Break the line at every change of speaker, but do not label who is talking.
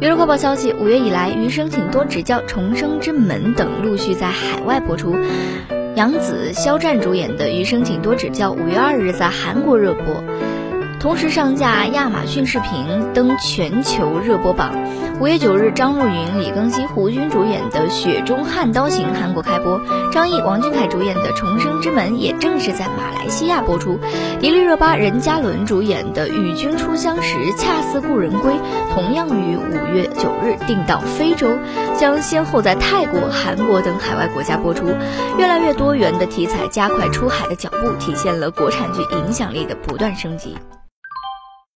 娱乐快报消息，五月以来，《余生，请多指教》《重生之门》等陆续在海外播出。杨紫、肖战主演的《余生，请多指教》五月二日在韩国热播。同时上架亚马逊视频登全球热播榜。五月九日，张若昀、李庚希、胡军主演的《雪中悍刀行》韩国开播，张译、王俊凯主演的《重生之门》也正式在马来西亚播出。迪丽热巴、任嘉伦主演的《与君初相识，恰似故人归》同样于五月九日定到非洲，将先后在泰国、韩国等海外国家播出。越来越多元的题材加快出海的脚步，体现了国产剧影响力的不断升级。